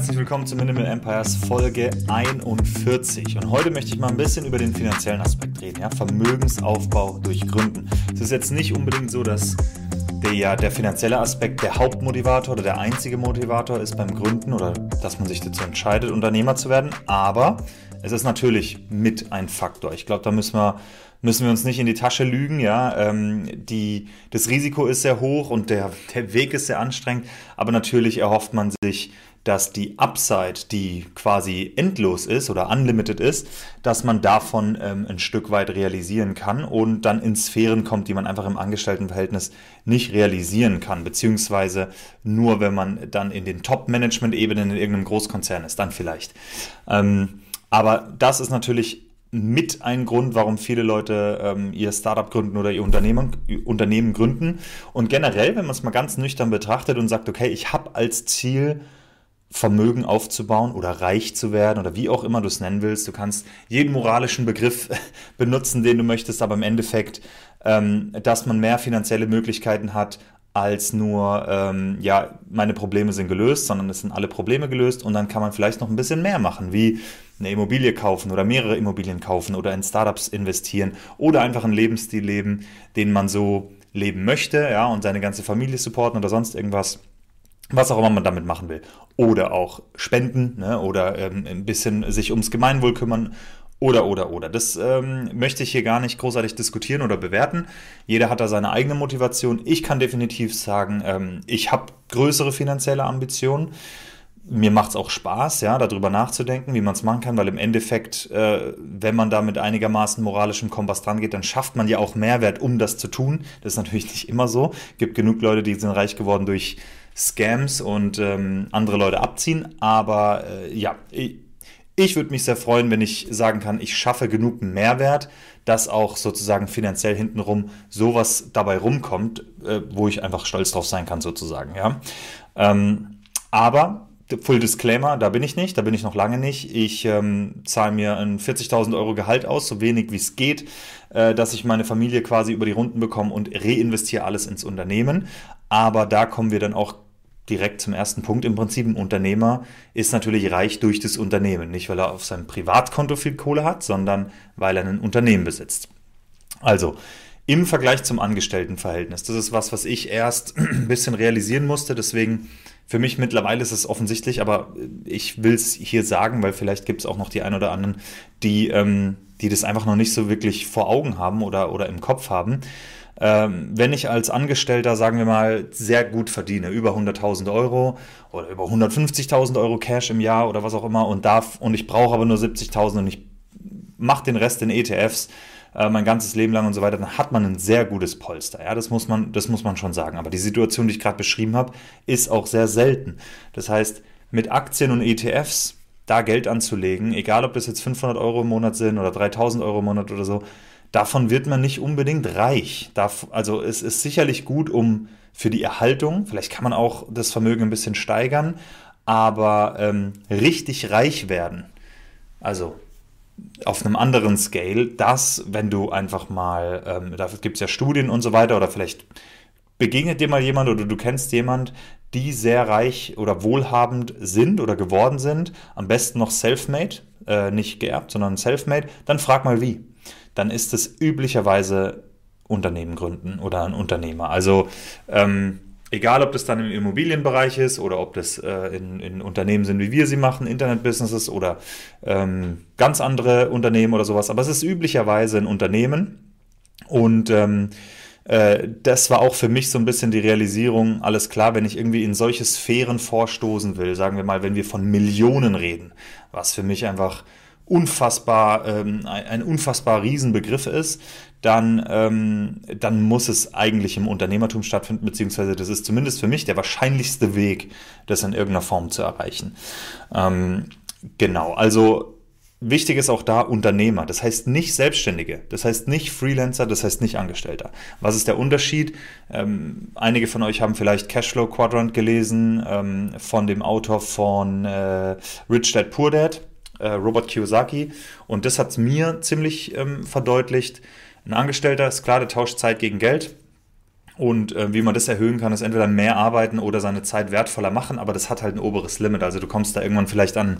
Herzlich willkommen zu Minimal Empires Folge 41. Und heute möchte ich mal ein bisschen über den finanziellen Aspekt reden, ja? Vermögensaufbau durch Gründen. Es ist jetzt nicht unbedingt so, dass der, der finanzielle Aspekt der Hauptmotivator oder der einzige Motivator ist beim Gründen oder dass man sich dazu entscheidet, Unternehmer zu werden, aber es ist natürlich mit ein Faktor. Ich glaube, da müssen wir müssen wir uns nicht in die Tasche lügen, ja. Ähm, die, das Risiko ist sehr hoch und der, der Weg ist sehr anstrengend, aber natürlich erhofft man sich dass die Upside, die quasi endlos ist oder unlimited ist, dass man davon ähm, ein Stück weit realisieren kann und dann in Sphären kommt, die man einfach im Angestelltenverhältnis nicht realisieren kann, beziehungsweise nur wenn man dann in den Top-Management-Ebenen in irgendeinem Großkonzern ist, dann vielleicht. Ähm, aber das ist natürlich mit ein Grund, warum viele Leute ähm, ihr Startup gründen oder ihr Unternehmen, Unternehmen gründen. Und generell, wenn man es mal ganz nüchtern betrachtet und sagt, okay, ich habe als Ziel, Vermögen aufzubauen oder reich zu werden oder wie auch immer du es nennen willst. Du kannst jeden moralischen Begriff benutzen, den du möchtest, aber im Endeffekt, ähm, dass man mehr finanzielle Möglichkeiten hat als nur, ähm, ja, meine Probleme sind gelöst, sondern es sind alle Probleme gelöst und dann kann man vielleicht noch ein bisschen mehr machen, wie eine Immobilie kaufen oder mehrere Immobilien kaufen oder in Startups investieren oder einfach einen Lebensstil leben, den man so leben möchte, ja, und seine ganze Familie supporten oder sonst irgendwas was auch immer man damit machen will. Oder auch spenden ne? oder ähm, ein bisschen sich ums Gemeinwohl kümmern. Oder, oder, oder. Das ähm, möchte ich hier gar nicht großartig diskutieren oder bewerten. Jeder hat da seine eigene Motivation. Ich kann definitiv sagen, ähm, ich habe größere finanzielle Ambitionen. Mir macht es auch Spaß, ja, darüber nachzudenken, wie man es machen kann, weil im Endeffekt, äh, wenn man da mit einigermaßen moralischem Kompass dran geht, dann schafft man ja auch Mehrwert, um das zu tun. Das ist natürlich nicht immer so. Gibt genug Leute, die sind reich geworden durch Scams und ähm, andere Leute abziehen. Aber äh, ja, ich, ich würde mich sehr freuen, wenn ich sagen kann, ich schaffe genug Mehrwert, dass auch sozusagen finanziell hintenrum sowas dabei rumkommt, äh, wo ich einfach stolz drauf sein kann, sozusagen. Ja. Ähm, aber Full Disclaimer, da bin ich nicht, da bin ich noch lange nicht. Ich ähm, zahle mir ein 40.000 Euro Gehalt aus, so wenig wie es geht, äh, dass ich meine Familie quasi über die Runden bekomme und reinvestiere alles ins Unternehmen. Aber da kommen wir dann auch direkt zum ersten Punkt. Im Prinzip ein Unternehmer ist natürlich reich durch das Unternehmen. Nicht, weil er auf seinem Privatkonto viel Kohle hat, sondern weil er ein Unternehmen besitzt. Also, im Vergleich zum Angestelltenverhältnis. Das ist was, was ich erst ein bisschen realisieren musste. Deswegen, für mich mittlerweile ist es offensichtlich, aber ich will es hier sagen, weil vielleicht gibt es auch noch die ein oder anderen, die, ähm, die das einfach noch nicht so wirklich vor Augen haben oder, oder im Kopf haben. Ähm, wenn ich als Angestellter, sagen wir mal, sehr gut verdiene, über 100.000 Euro oder über 150.000 Euro Cash im Jahr oder was auch immer und darf und ich brauche aber nur 70.000 und ich mache den Rest in ETFs, äh, mein ganzes Leben lang und so weiter, dann hat man ein sehr gutes Polster. Ja, das muss man, das muss man schon sagen. Aber die Situation, die ich gerade beschrieben habe, ist auch sehr selten. Das heißt, mit Aktien und ETFs da Geld anzulegen, egal ob das jetzt 500 Euro im Monat sind oder 3000 Euro im Monat oder so, davon wird man nicht unbedingt reich. also es ist sicherlich gut, um für die Erhaltung, vielleicht kann man auch das Vermögen ein bisschen steigern, aber ähm, richtig reich werden, also auf einem anderen Scale, das, wenn du einfach mal, ähm, dafür gibt es ja Studien und so weiter, oder vielleicht begegnet dir mal jemand oder du kennst jemand, die sehr reich oder wohlhabend sind oder geworden sind, am besten noch self-made, äh, nicht geerbt, sondern self-made, dann frag mal wie dann ist es üblicherweise Unternehmen gründen oder ein Unternehmer. Also ähm, egal, ob das dann im Immobilienbereich ist oder ob das äh, in, in, Unternehmen sind, wie wir sie machen, Internetbusinesses oder ähm, ganz andere Unternehmen oder sowas. Aber es ist üblicherweise ein Unternehmen und ähm, äh, das war auch für mich so ein bisschen die Realisierung, alles klar, wenn ich irgendwie in solche Sphären vorstoßen will, sagen wir mal, wenn wir von Millionen reden, was für mich einfach unfassbar, ähm, ein, unfassbar Riesenbegriff ist, dann, ähm, dann muss es eigentlich im Unternehmertum stattfinden, beziehungsweise das ist zumindest für mich der wahrscheinlichste Weg, das in irgendeiner Form zu erreichen. Ähm, genau, also Wichtig ist auch da Unternehmer. Das heißt nicht Selbstständige. Das heißt nicht Freelancer. Das heißt nicht Angestellter. Was ist der Unterschied? Ähm, einige von euch haben vielleicht Cashflow Quadrant gelesen ähm, von dem Autor von äh, Rich Dad Poor Dad, äh, Robert Kiyosaki. Und das hat mir ziemlich ähm, verdeutlicht. Ein Angestellter ist klar, der tauscht Zeit gegen Geld. Und äh, wie man das erhöhen kann, ist entweder mehr arbeiten oder seine Zeit wertvoller machen, aber das hat halt ein oberes Limit. Also du kommst da irgendwann vielleicht an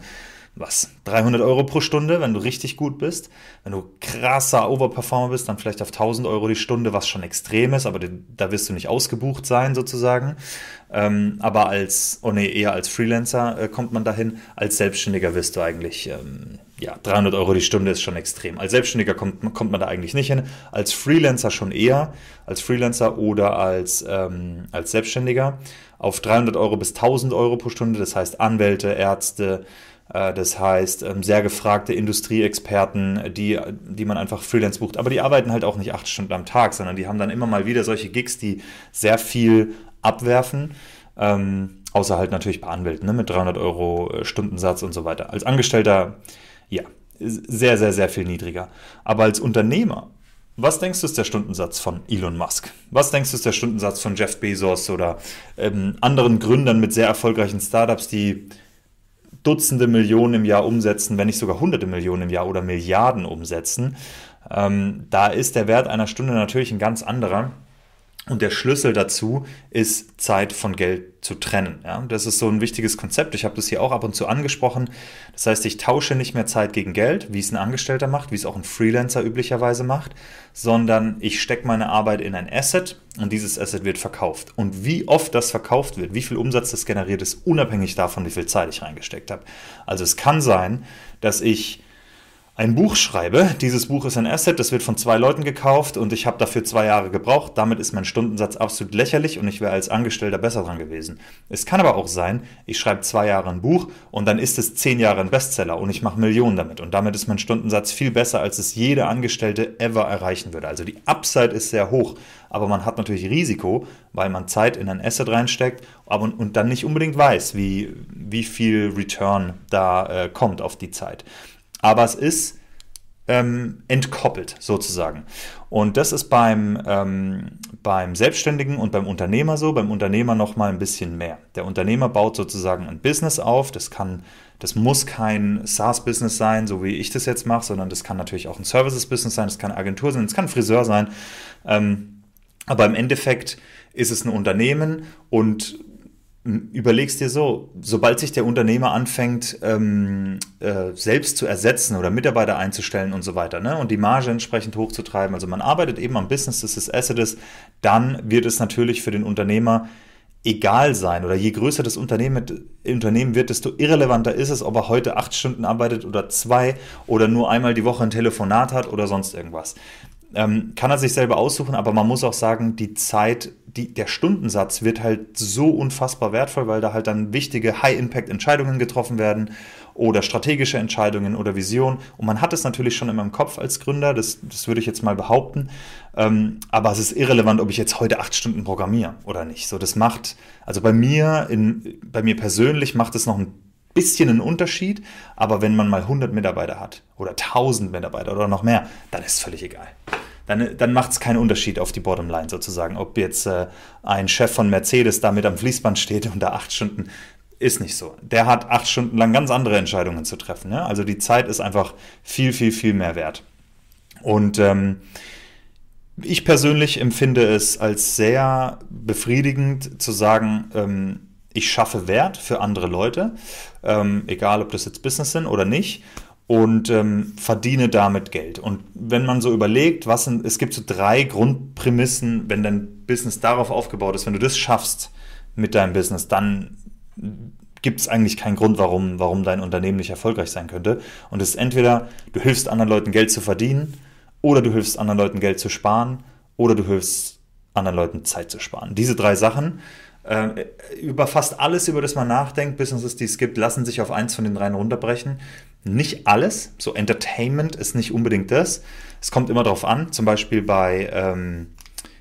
was, 300 Euro pro Stunde, wenn du richtig gut bist. Wenn du krasser Overperformer bist, dann vielleicht auf 1000 Euro die Stunde, was schon extrem ist, aber da wirst du nicht ausgebucht sein sozusagen. Ähm, aber als, oh nee, eher als Freelancer äh, kommt man dahin. Als Selbstständiger wirst du eigentlich, ähm, ja, 300 Euro die Stunde ist schon extrem. Als Selbstständiger kommt, kommt man da eigentlich nicht hin. Als Freelancer schon eher, als Freelancer oder als, ähm, als Selbstständiger. Auf 300 Euro bis 1000 Euro pro Stunde, das heißt Anwälte, Ärzte, das heißt, ähm, sehr gefragte Industrieexperten, die, die man einfach Freelance bucht. Aber die arbeiten halt auch nicht acht Stunden am Tag, sondern die haben dann immer mal wieder solche Gigs, die sehr viel abwerfen. Ähm, außer halt natürlich bei Anwälten ne, mit 300 Euro äh, Stundensatz und so weiter. Als Angestellter, ja, sehr, sehr, sehr viel niedriger. Aber als Unternehmer, was denkst du ist der Stundensatz von Elon Musk? Was denkst du ist der Stundensatz von Jeff Bezos oder ähm, anderen Gründern mit sehr erfolgreichen Startups, die Dutzende Millionen im Jahr umsetzen, wenn nicht sogar Hunderte Millionen im Jahr oder Milliarden umsetzen. Ähm, da ist der Wert einer Stunde natürlich ein ganz anderer. Und der Schlüssel dazu ist, Zeit von Geld zu trennen. Ja, das ist so ein wichtiges Konzept. Ich habe das hier auch ab und zu angesprochen. Das heißt, ich tausche nicht mehr Zeit gegen Geld, wie es ein Angestellter macht, wie es auch ein Freelancer üblicherweise macht, sondern ich stecke meine Arbeit in ein Asset und dieses Asset wird verkauft. Und wie oft das verkauft wird, wie viel Umsatz das generiert, ist unabhängig davon, wie viel Zeit ich reingesteckt habe. Also es kann sein, dass ich ein Buch schreibe. Dieses Buch ist ein Asset, das wird von zwei Leuten gekauft und ich habe dafür zwei Jahre gebraucht. Damit ist mein Stundensatz absolut lächerlich und ich wäre als Angestellter besser dran gewesen. Es kann aber auch sein, ich schreibe zwei Jahre ein Buch und dann ist es zehn Jahre ein Bestseller und ich mache Millionen damit. Und damit ist mein Stundensatz viel besser, als es jeder Angestellte ever erreichen würde. Also die Upside ist sehr hoch, aber man hat natürlich Risiko, weil man Zeit in ein Asset reinsteckt aber, und dann nicht unbedingt weiß, wie, wie viel Return da äh, kommt auf die Zeit aber es ist ähm, entkoppelt sozusagen. Und das ist beim, ähm, beim Selbstständigen und beim Unternehmer so, beim Unternehmer noch mal ein bisschen mehr. Der Unternehmer baut sozusagen ein Business auf, das kann das muss kein SaaS-Business sein, so wie ich das jetzt mache, sondern das kann natürlich auch ein Services-Business sein, das kann eine Agentur sein, es kann ein Friseur sein. Ähm, aber im Endeffekt ist es ein Unternehmen und überlegst dir so, sobald sich der Unternehmer anfängt, ähm, äh, selbst zu ersetzen oder Mitarbeiter einzustellen und so weiter, ne, und die Marge entsprechend hochzutreiben, also man arbeitet eben am Business des Assets, dann wird es natürlich für den Unternehmer egal sein oder je größer das Unternehmen, Unternehmen wird, desto irrelevanter ist es, ob er heute acht Stunden arbeitet oder zwei oder nur einmal die Woche ein Telefonat hat oder sonst irgendwas. Ähm, kann er sich selber aussuchen, aber man muss auch sagen, die Zeit, die, der Stundensatz wird halt so unfassbar wertvoll, weil da halt dann wichtige High-Impact-Entscheidungen getroffen werden oder strategische Entscheidungen oder Visionen. Und man hat es natürlich schon immer im Kopf als Gründer, das, das würde ich jetzt mal behaupten. Ähm, aber es ist irrelevant, ob ich jetzt heute acht Stunden programmiere oder nicht. So, das macht, also bei mir, in, bei mir persönlich macht es noch ein bisschen einen Unterschied, aber wenn man mal 100 Mitarbeiter hat oder 1000 Mitarbeiter oder noch mehr, dann ist es völlig egal. Dann, dann macht es keinen Unterschied auf die Bottomline sozusagen, ob jetzt äh, ein Chef von Mercedes da mit am Fließband steht und da acht Stunden ist nicht so. Der hat acht Stunden lang ganz andere Entscheidungen zu treffen. Ja? Also die Zeit ist einfach viel, viel, viel mehr wert. Und ähm, ich persönlich empfinde es als sehr befriedigend zu sagen, ähm, ich schaffe Wert für andere Leute, ähm, egal ob das jetzt Business sind oder nicht, und ähm, verdiene damit Geld. Und wenn man so überlegt, was sind, es gibt so drei Grundprämissen, wenn dein Business darauf aufgebaut ist, wenn du das schaffst mit deinem Business, dann gibt es eigentlich keinen Grund, warum, warum dein Unternehmen nicht erfolgreich sein könnte. Und es ist entweder, du hilfst anderen Leuten Geld zu verdienen, oder du hilfst anderen Leuten Geld zu sparen, oder du hilfst anderen Leuten Zeit zu sparen. Diese drei Sachen, äh, über fast alles, über das man nachdenkt, Businesses, die es gibt, lassen sich auf eins von den dreien runterbrechen. Nicht alles, so Entertainment ist nicht unbedingt das. Es kommt immer darauf an, zum Beispiel bei, ähm,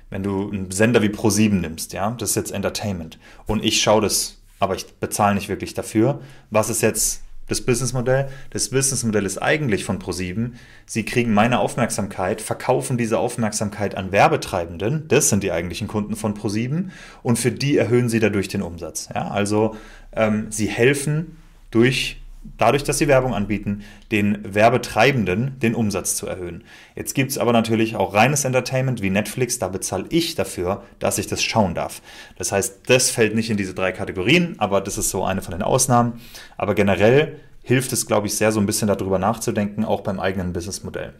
wenn du einen Sender wie Pro7 nimmst, ja, das ist jetzt Entertainment. Und ich schaue das, aber ich bezahle nicht wirklich dafür. Was ist jetzt das Businessmodell. Das Businessmodell ist eigentlich von ProSieben. Sie kriegen meine Aufmerksamkeit, verkaufen diese Aufmerksamkeit an Werbetreibenden. Das sind die eigentlichen Kunden von ProSieben. Und für die erhöhen sie dadurch den Umsatz. Ja, also ähm, sie helfen durch dadurch, dass sie Werbung anbieten, den Werbetreibenden den Umsatz zu erhöhen. Jetzt gibt es aber natürlich auch reines Entertainment wie Netflix, da bezahle ich dafür, dass ich das schauen darf. Das heißt, das fällt nicht in diese drei Kategorien, aber das ist so eine von den Ausnahmen. Aber generell hilft es, glaube ich, sehr so ein bisschen darüber nachzudenken, auch beim eigenen Businessmodell.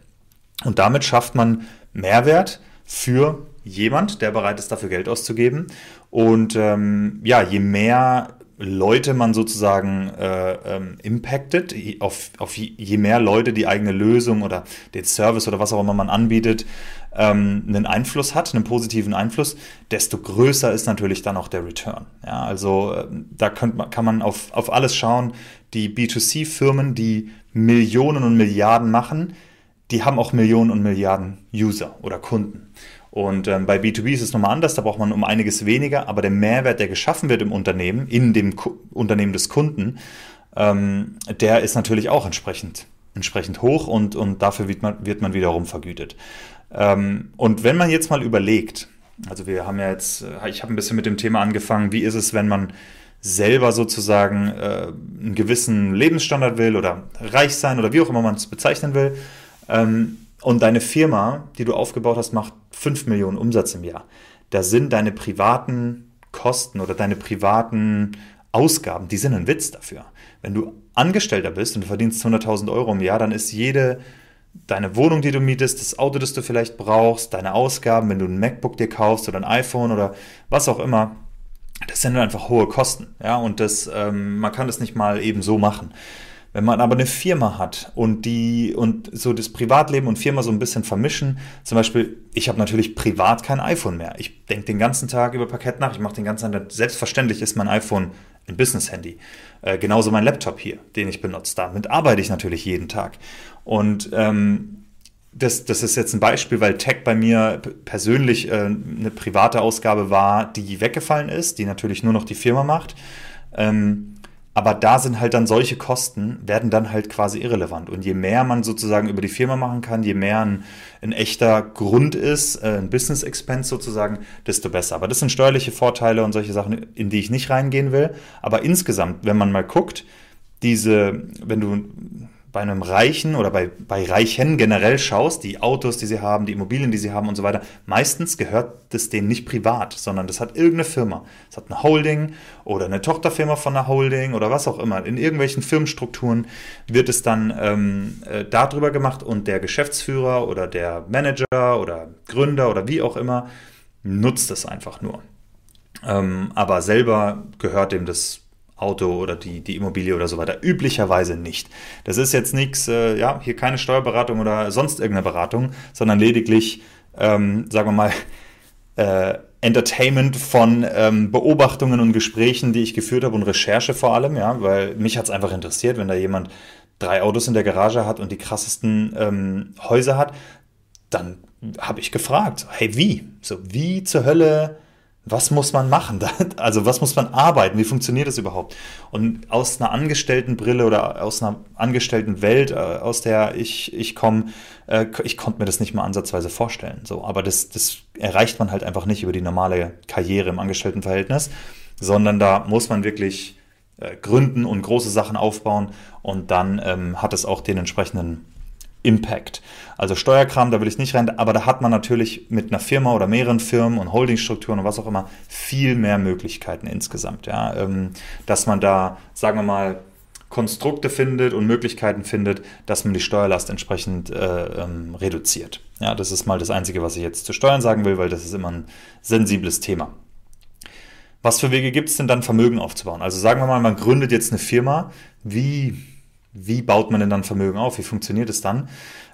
Und damit schafft man Mehrwert für jemand, der bereit ist, dafür Geld auszugeben. Und ähm, ja, je mehr Leute man sozusagen äh, ähm, impactet, auf, auf je mehr Leute die eigene Lösung oder den Service oder was auch immer man anbietet, ähm, einen Einfluss hat, einen positiven Einfluss, desto größer ist natürlich dann auch der Return. Ja, also äh, da könnt, kann man auf, auf alles schauen. Die B2C-Firmen, die Millionen und Milliarden machen, die haben auch Millionen und Milliarden User oder Kunden. Und ähm, bei B2B ist es nochmal anders, da braucht man um einiges weniger, aber der Mehrwert, der geschaffen wird im Unternehmen, in dem Ku Unternehmen des Kunden, ähm, der ist natürlich auch entsprechend, entsprechend hoch und, und dafür wird man, wird man wiederum vergütet. Ähm, und wenn man jetzt mal überlegt, also wir haben ja jetzt, äh, ich habe ein bisschen mit dem Thema angefangen, wie ist es, wenn man selber sozusagen äh, einen gewissen Lebensstandard will oder reich sein oder wie auch immer man es bezeichnen will. Ähm, und deine Firma, die du aufgebaut hast, macht 5 Millionen Umsatz im Jahr. Da sind deine privaten Kosten oder deine privaten Ausgaben, die sind ein Witz dafür. Wenn du Angestellter bist und du verdienst 100.000 Euro im Jahr, dann ist jede deine Wohnung, die du mietest, das Auto, das du vielleicht brauchst, deine Ausgaben, wenn du ein MacBook dir kaufst oder ein iPhone oder was auch immer, das sind einfach hohe Kosten. Ja, und das, ähm, man kann das nicht mal eben so machen. Wenn man aber eine Firma hat und die und so das Privatleben und Firma so ein bisschen vermischen, zum Beispiel, ich habe natürlich privat kein iPhone mehr. Ich denke den ganzen Tag über Parkett nach, ich mache den ganzen Tag, selbstverständlich ist mein iPhone ein Business-Handy. Äh, genauso mein Laptop hier, den ich benutze. Damit arbeite ich natürlich jeden Tag. Und ähm, das, das ist jetzt ein Beispiel, weil Tech bei mir persönlich äh, eine private Ausgabe war, die weggefallen ist, die natürlich nur noch die Firma macht. Ähm, aber da sind halt dann solche Kosten, werden dann halt quasi irrelevant. Und je mehr man sozusagen über die Firma machen kann, je mehr ein, ein echter Grund ist, äh, ein Business Expense sozusagen, desto besser. Aber das sind steuerliche Vorteile und solche Sachen, in die ich nicht reingehen will. Aber insgesamt, wenn man mal guckt, diese, wenn du bei einem Reichen oder bei, bei Reichen generell schaust, die Autos, die sie haben, die Immobilien, die sie haben und so weiter, meistens gehört das denen nicht privat, sondern das hat irgendeine Firma. Es hat eine Holding oder eine Tochterfirma von einer Holding oder was auch immer. In irgendwelchen Firmenstrukturen wird es dann ähm, äh, darüber gemacht und der Geschäftsführer oder der Manager oder Gründer oder wie auch immer nutzt es einfach nur. Ähm, aber selber gehört dem das Auto oder die, die Immobilie oder so weiter. Üblicherweise nicht. Das ist jetzt nichts, äh, ja, hier keine Steuerberatung oder sonst irgendeine Beratung, sondern lediglich, ähm, sagen wir mal, äh, Entertainment von ähm, Beobachtungen und Gesprächen, die ich geführt habe und Recherche vor allem, ja, weil mich hat es einfach interessiert, wenn da jemand drei Autos in der Garage hat und die krassesten ähm, Häuser hat, dann habe ich gefragt, hey, wie? So, wie zur Hölle was muss man machen? Also was muss man arbeiten? Wie funktioniert das überhaupt? Und aus einer Angestelltenbrille oder aus einer angestellten Welt, äh, aus der ich, ich komme, äh, ich konnte mir das nicht mal ansatzweise vorstellen. So, aber das, das erreicht man halt einfach nicht über die normale Karriere im Angestelltenverhältnis, sondern da muss man wirklich äh, gründen und große Sachen aufbauen und dann ähm, hat es auch den entsprechenden Impact. Also Steuerkram, da will ich nicht rein, aber da hat man natürlich mit einer Firma oder mehreren Firmen und Holdingstrukturen und was auch immer viel mehr Möglichkeiten insgesamt. Ja, ähm, dass man da, sagen wir mal, Konstrukte findet und Möglichkeiten findet, dass man die Steuerlast entsprechend äh, ähm, reduziert. Ja, das ist mal das Einzige, was ich jetzt zu Steuern sagen will, weil das ist immer ein sensibles Thema. Was für Wege gibt es denn dann, Vermögen aufzubauen? Also sagen wir mal, man gründet jetzt eine Firma. Wie wie baut man denn dann Vermögen auf? Wie funktioniert es dann?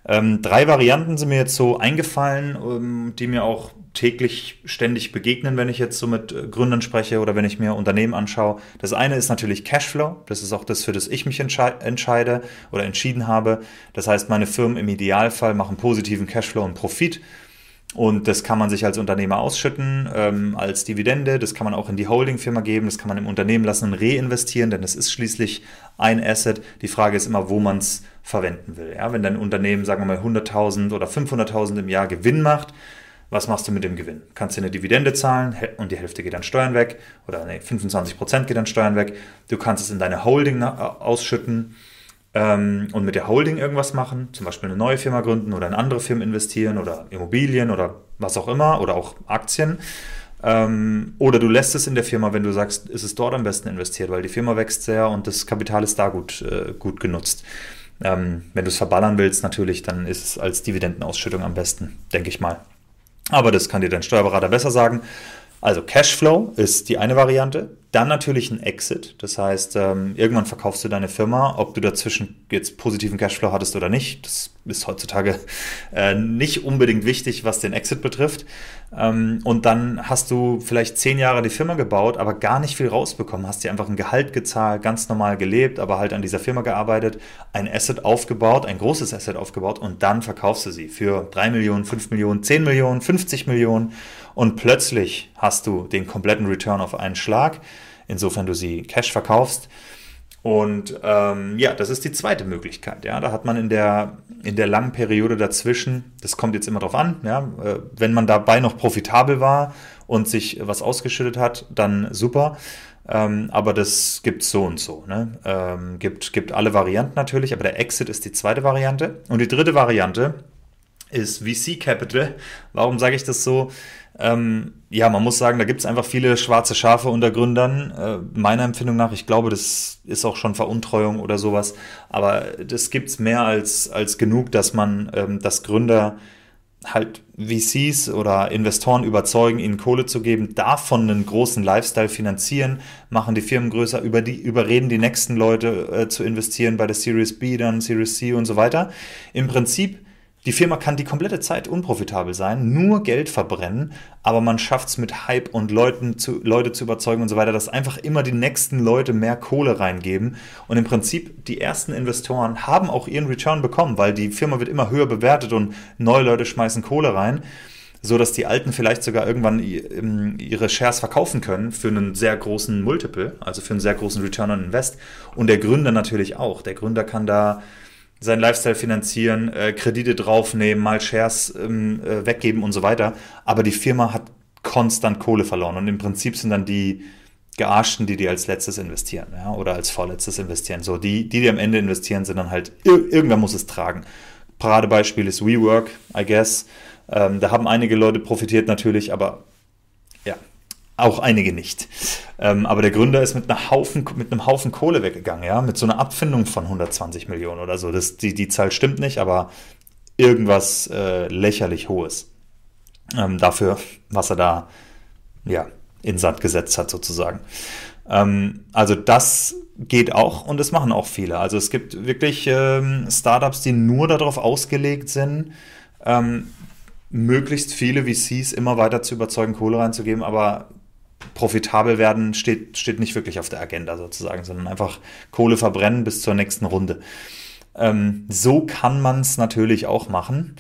Ähm, drei Varianten sind mir jetzt so eingefallen, ähm, die mir auch täglich ständig begegnen, wenn ich jetzt so mit äh, Gründern spreche oder wenn ich mir Unternehmen anschaue. Das eine ist natürlich Cashflow. Das ist auch das, für das ich mich entscheide oder entschieden habe. Das heißt, meine Firmen im Idealfall machen positiven Cashflow und Profit. Und das kann man sich als Unternehmer ausschütten, ähm, als Dividende. Das kann man auch in die Holdingfirma geben. Das kann man im Unternehmen lassen und reinvestieren, denn es ist schließlich ein Asset. Die Frage ist immer, wo man es verwenden will. Ja, wenn dein Unternehmen, sagen wir mal, 100.000 oder 500.000 im Jahr Gewinn macht, was machst du mit dem Gewinn? Kannst du eine Dividende zahlen und die Hälfte geht dann Steuern weg oder nee, 25% geht dann Steuern weg. Du kannst es in deine Holding ausschütten ähm, und mit der Holding irgendwas machen, zum Beispiel eine neue Firma gründen oder in andere Firmen investieren oder Immobilien oder was auch immer oder auch Aktien. Ähm, oder du lässt es in der Firma, wenn du sagst, ist es dort am besten investiert, weil die Firma wächst sehr und das Kapital ist da gut, äh, gut genutzt. Ähm, wenn du es verballern willst, natürlich, dann ist es als Dividendenausschüttung am besten, denke ich mal. Aber das kann dir dein Steuerberater besser sagen. Also Cashflow ist die eine Variante. Dann natürlich ein Exit. Das heißt, ähm, irgendwann verkaufst du deine Firma, ob du dazwischen jetzt positiven Cashflow hattest oder nicht. Das ist heutzutage äh, nicht unbedingt wichtig, was den Exit betrifft. Ähm, und dann hast du vielleicht zehn Jahre die Firma gebaut, aber gar nicht viel rausbekommen. Hast dir einfach ein Gehalt gezahlt, ganz normal gelebt, aber halt an dieser Firma gearbeitet, ein Asset aufgebaut, ein großes Asset aufgebaut und dann verkaufst du sie für drei Millionen, fünf Millionen, zehn Millionen, 50 Millionen und plötzlich hast du den kompletten Return auf einen Schlag, insofern du sie Cash verkaufst. Und ähm, ja, das ist die zweite Möglichkeit. Ja, da hat man in der, in der langen Periode dazwischen, das kommt jetzt immer drauf an, ja, äh, wenn man dabei noch profitabel war und sich was ausgeschüttet hat, dann super. Ähm, aber das gibt so und so. Ne? Ähm, gibt, gibt alle Varianten natürlich, aber der Exit ist die zweite Variante. Und die dritte Variante ist VC Capital. Warum sage ich das so? Ähm, ja, man muss sagen, da gibt es einfach viele schwarze Schafe unter Gründern. Äh, meiner Empfindung nach, ich glaube, das ist auch schon Veruntreuung oder sowas. Aber das gibt es mehr als, als genug, dass man, ähm, dass Gründer halt VCs oder Investoren überzeugen, ihnen Kohle zu geben, davon einen großen Lifestyle finanzieren, machen die Firmen größer, über die, überreden die nächsten Leute äh, zu investieren bei der Series B, dann Series C und so weiter. Im Prinzip die Firma kann die komplette Zeit unprofitabel sein, nur Geld verbrennen, aber man schafft es mit Hype und Leuten zu, Leute zu überzeugen und so weiter, dass einfach immer die nächsten Leute mehr Kohle reingeben. Und im Prinzip, die ersten Investoren haben auch ihren Return bekommen, weil die Firma wird immer höher bewertet und neue Leute schmeißen Kohle rein so dass die Alten vielleicht sogar irgendwann ihre Shares verkaufen können für einen sehr großen Multiple, also für einen sehr großen Return on Invest. Und der Gründer natürlich auch. Der Gründer kann da seinen Lifestyle finanzieren, äh, Kredite draufnehmen, mal Shares ähm, äh, weggeben und so weiter. Aber die Firma hat konstant Kohle verloren und im Prinzip sind dann die Gearschten, die die als letztes investieren ja, oder als vorletztes investieren. So, die, die, die am Ende investieren, sind dann halt, ir irgendwer muss es tragen. Paradebeispiel ist WeWork, I guess. Ähm, da haben einige Leute profitiert natürlich, aber auch einige nicht. Ähm, aber der Gründer ist mit, einer Haufen, mit einem Haufen Kohle weggegangen, ja, mit so einer Abfindung von 120 Millionen oder so. Das, die, die Zahl stimmt nicht, aber irgendwas äh, lächerlich Hohes ähm, dafür, was er da ja, in Sand gesetzt hat, sozusagen. Ähm, also das geht auch und das machen auch viele. Also es gibt wirklich ähm, Startups, die nur darauf ausgelegt sind, ähm, möglichst viele VCs immer weiter zu überzeugen, Kohle reinzugeben, aber profitabel werden steht, steht nicht wirklich auf der Agenda sozusagen, sondern einfach Kohle verbrennen bis zur nächsten Runde. Ähm, so kann man es natürlich auch machen.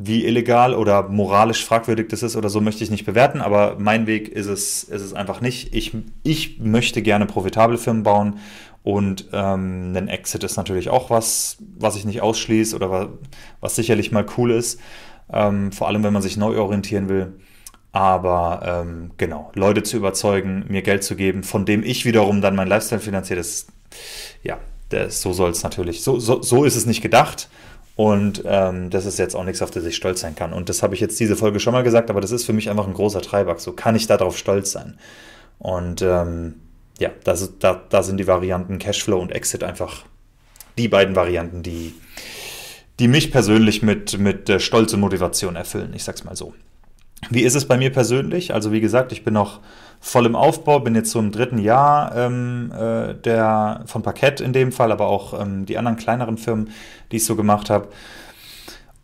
Wie illegal oder moralisch fragwürdig das ist oder so, möchte ich nicht bewerten, aber mein Weg ist es, ist es einfach nicht. Ich, ich möchte gerne profitable Firmen bauen und ähm, ein Exit ist natürlich auch was, was ich nicht ausschließe oder was, was sicherlich mal cool ist, ähm, vor allem wenn man sich neu orientieren will. Aber ähm, genau, Leute zu überzeugen, mir Geld zu geben, von dem ich wiederum dann mein Lifestyle finanziere, das, ja, das, so soll es natürlich, so, so, so ist es nicht gedacht. Und ähm, das ist jetzt auch nichts, auf das ich stolz sein kann. Und das habe ich jetzt diese Folge schon mal gesagt, aber das ist für mich einfach ein großer Treiber. So kann ich darauf stolz sein. Und ähm, ja, das, da, da sind die Varianten Cashflow und Exit einfach die beiden Varianten, die, die mich persönlich mit, mit äh, Stolz und Motivation erfüllen. Ich sag's mal so. Wie ist es bei mir persönlich? Also wie gesagt, ich bin noch voll im Aufbau, bin jetzt so im dritten Jahr ähm, äh, der, von Parkett in dem Fall, aber auch ähm, die anderen kleineren Firmen, die ich so gemacht habe.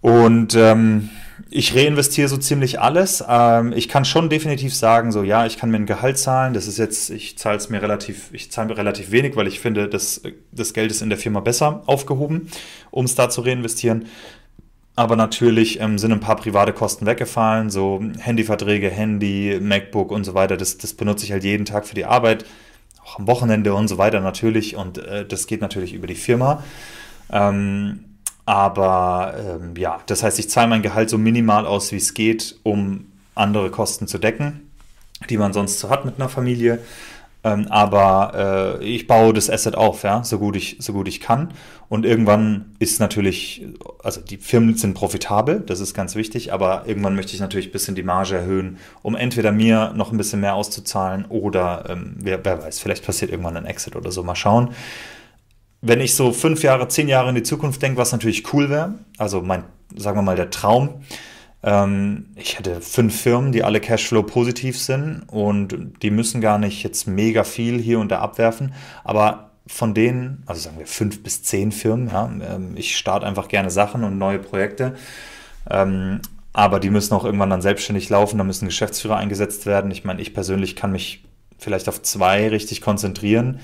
Und ähm, ich reinvestiere so ziemlich alles. Ähm, ich kann schon definitiv sagen, so ja, ich kann mir ein Gehalt zahlen. Das ist jetzt, ich zahle es mir relativ, ich zahle mir relativ wenig, weil ich finde, dass das Geld ist in der Firma besser aufgehoben, um es da zu reinvestieren. Aber natürlich ähm, sind ein paar private Kosten weggefallen, so Handyverträge, Handy, MacBook und so weiter. Das, das benutze ich halt jeden Tag für die Arbeit, auch am Wochenende und so weiter natürlich. Und äh, das geht natürlich über die Firma. Ähm, aber ähm, ja, das heißt, ich zahle mein Gehalt so minimal aus, wie es geht, um andere Kosten zu decken, die man sonst so hat mit einer Familie. Ähm, aber äh, ich baue das Asset auf, ja, so gut ich, so gut ich kann. Und irgendwann ist natürlich, also die Firmen sind profitabel, das ist ganz wichtig, aber irgendwann möchte ich natürlich ein bisschen die Marge erhöhen, um entweder mir noch ein bisschen mehr auszuzahlen oder ähm, wer, wer weiß, vielleicht passiert irgendwann ein Exit oder so. Mal schauen. Wenn ich so fünf Jahre, zehn Jahre in die Zukunft denke, was natürlich cool wäre, also mein, sagen wir mal, der Traum, ähm, ich hätte fünf Firmen, die alle Cashflow positiv sind und die müssen gar nicht jetzt mega viel hier und da abwerfen, aber von denen, also sagen wir fünf bis zehn Firmen, ja, ähm, ich starte einfach gerne Sachen und neue Projekte, ähm, aber die müssen auch irgendwann dann selbstständig laufen, da müssen Geschäftsführer eingesetzt werden. Ich meine, ich persönlich kann mich vielleicht auf zwei richtig konzentrieren.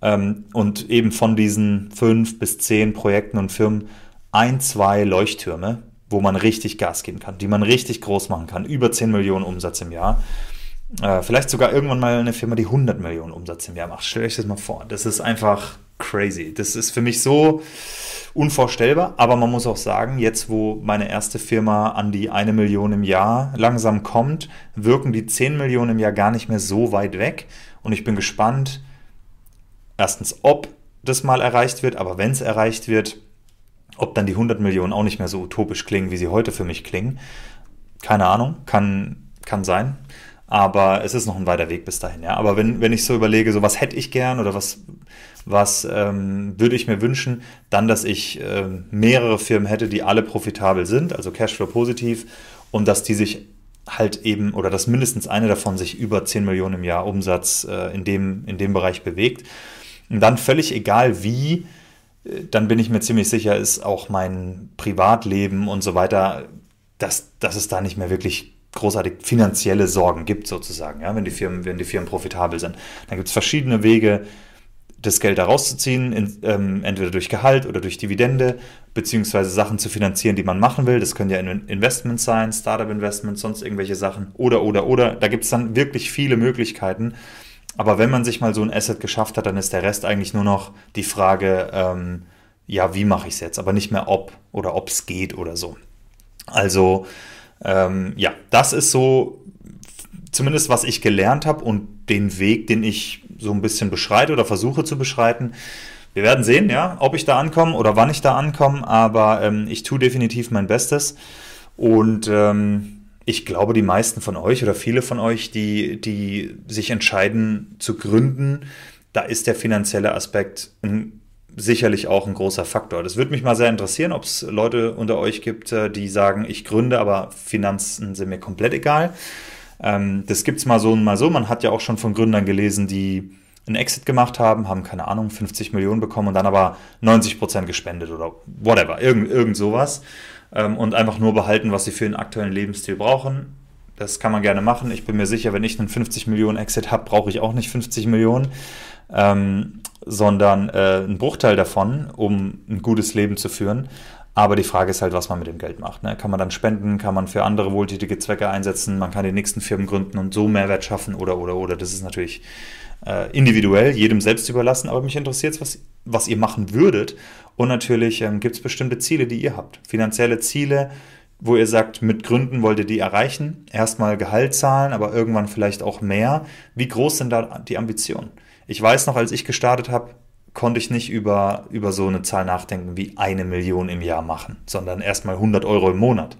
Und eben von diesen fünf bis zehn Projekten und Firmen ein, zwei Leuchttürme wo man richtig Gas geben kann, die man richtig groß machen kann. Über 10 Millionen Umsatz im Jahr. Äh, vielleicht sogar irgendwann mal eine Firma, die 100 Millionen Umsatz im Jahr macht. Stellt euch das mal vor. Das ist einfach crazy. Das ist für mich so unvorstellbar. Aber man muss auch sagen, jetzt wo meine erste Firma an die eine Million im Jahr langsam kommt, wirken die 10 Millionen im Jahr gar nicht mehr so weit weg. Und ich bin gespannt, erstens, ob das mal erreicht wird, aber wenn es erreicht wird, ob dann die 100 Millionen auch nicht mehr so utopisch klingen, wie sie heute für mich klingen, keine Ahnung, kann, kann sein. Aber es ist noch ein weiter Weg bis dahin. Ja. Aber wenn, wenn ich so überlege, so was hätte ich gern oder was, was ähm, würde ich mir wünschen, dann, dass ich äh, mehrere Firmen hätte, die alle profitabel sind, also Cashflow positiv, und dass die sich halt eben, oder dass mindestens eine davon sich über 10 Millionen im Jahr Umsatz äh, in, dem, in dem Bereich bewegt. Und dann völlig egal, wie dann bin ich mir ziemlich sicher, ist auch mein Privatleben und so weiter, dass, dass es da nicht mehr wirklich großartig finanzielle Sorgen gibt, sozusagen, ja, wenn die Firmen, wenn die Firmen profitabel sind. Dann gibt es verschiedene Wege, das Geld da rauszuziehen, in, ähm, entweder durch Gehalt oder durch Dividende, beziehungsweise Sachen zu finanzieren, die man machen will. Das können ja Investments sein, Startup-Investments, sonst irgendwelche Sachen. Oder, oder, oder. Da gibt es dann wirklich viele Möglichkeiten. Aber wenn man sich mal so ein Asset geschafft hat, dann ist der Rest eigentlich nur noch die Frage, ähm, ja, wie mache ich es jetzt? Aber nicht mehr ob oder ob es geht oder so. Also, ähm, ja, das ist so zumindest, was ich gelernt habe und den Weg, den ich so ein bisschen beschreite oder versuche zu beschreiten. Wir werden sehen, ja, ob ich da ankomme oder wann ich da ankomme, aber ähm, ich tue definitiv mein Bestes und ähm, ich glaube, die meisten von euch oder viele von euch, die, die sich entscheiden zu gründen, da ist der finanzielle Aspekt ein, sicherlich auch ein großer Faktor. Das würde mich mal sehr interessieren, ob es Leute unter euch gibt, äh, die sagen, ich gründe, aber Finanzen sind mir komplett egal. Ähm, das gibt es mal so und mal so. Man hat ja auch schon von Gründern gelesen, die einen Exit gemacht haben, haben keine Ahnung, 50 Millionen bekommen und dann aber 90 Prozent gespendet oder whatever, irgend, irgend sowas ähm, und einfach nur behalten, was sie für den aktuellen Lebensstil brauchen. Das kann man gerne machen. Ich bin mir sicher, wenn ich einen 50 Millionen Exit habe, brauche ich auch nicht 50 Millionen, ähm, sondern äh, einen Bruchteil davon, um ein gutes Leben zu führen. Aber die Frage ist halt, was man mit dem Geld macht. Ne? Kann man dann spenden, kann man für andere wohltätige Zwecke einsetzen, man kann die nächsten Firmen gründen und so Mehrwert schaffen oder, oder, oder. Das ist natürlich äh, individuell, jedem selbst überlassen. Aber mich interessiert was, was ihr machen würdet und natürlich ähm, gibt es bestimmte Ziele, die ihr habt. Finanzielle Ziele, wo ihr sagt, mit Gründen wollt ihr die erreichen. Erstmal Gehalt zahlen, aber irgendwann vielleicht auch mehr. Wie groß sind da die Ambitionen? Ich weiß noch, als ich gestartet habe, konnte ich nicht über, über so eine Zahl nachdenken wie eine Million im Jahr machen, sondern erstmal 100 Euro im Monat.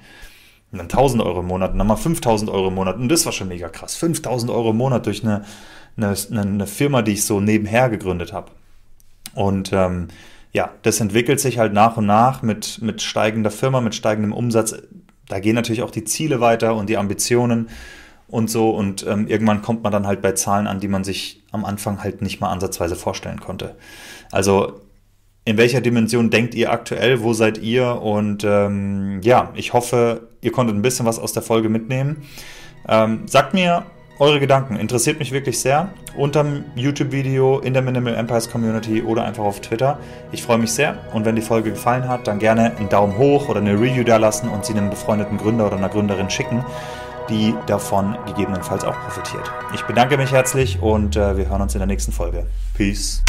Und dann 1000 Euro im Monat und dann mal 5000 Euro im Monat. Und das war schon mega krass. 5000 Euro im Monat durch eine, eine, eine Firma, die ich so nebenher gegründet habe. Und ähm, ja, das entwickelt sich halt nach und nach mit, mit steigender Firma, mit steigendem Umsatz. Da gehen natürlich auch die Ziele weiter und die Ambitionen. und so. Und ähm, irgendwann kommt man dann halt bei Zahlen an, die man sich am Anfang halt nicht mal ansatzweise vorstellen konnte. Also in welcher Dimension denkt ihr aktuell? Wo seid ihr? Und ähm, ja, ich hoffe, ihr konntet ein bisschen was aus der Folge mitnehmen. Ähm, sagt mir eure Gedanken. Interessiert mich wirklich sehr. Unterm YouTube-Video in der Minimal Empires Community oder einfach auf Twitter. Ich freue mich sehr. Und wenn die Folge gefallen hat, dann gerne einen Daumen hoch oder eine Review da lassen und sie einem befreundeten Gründer oder einer Gründerin schicken, die davon gegebenenfalls auch profitiert. Ich bedanke mich herzlich und äh, wir hören uns in der nächsten Folge. Peace.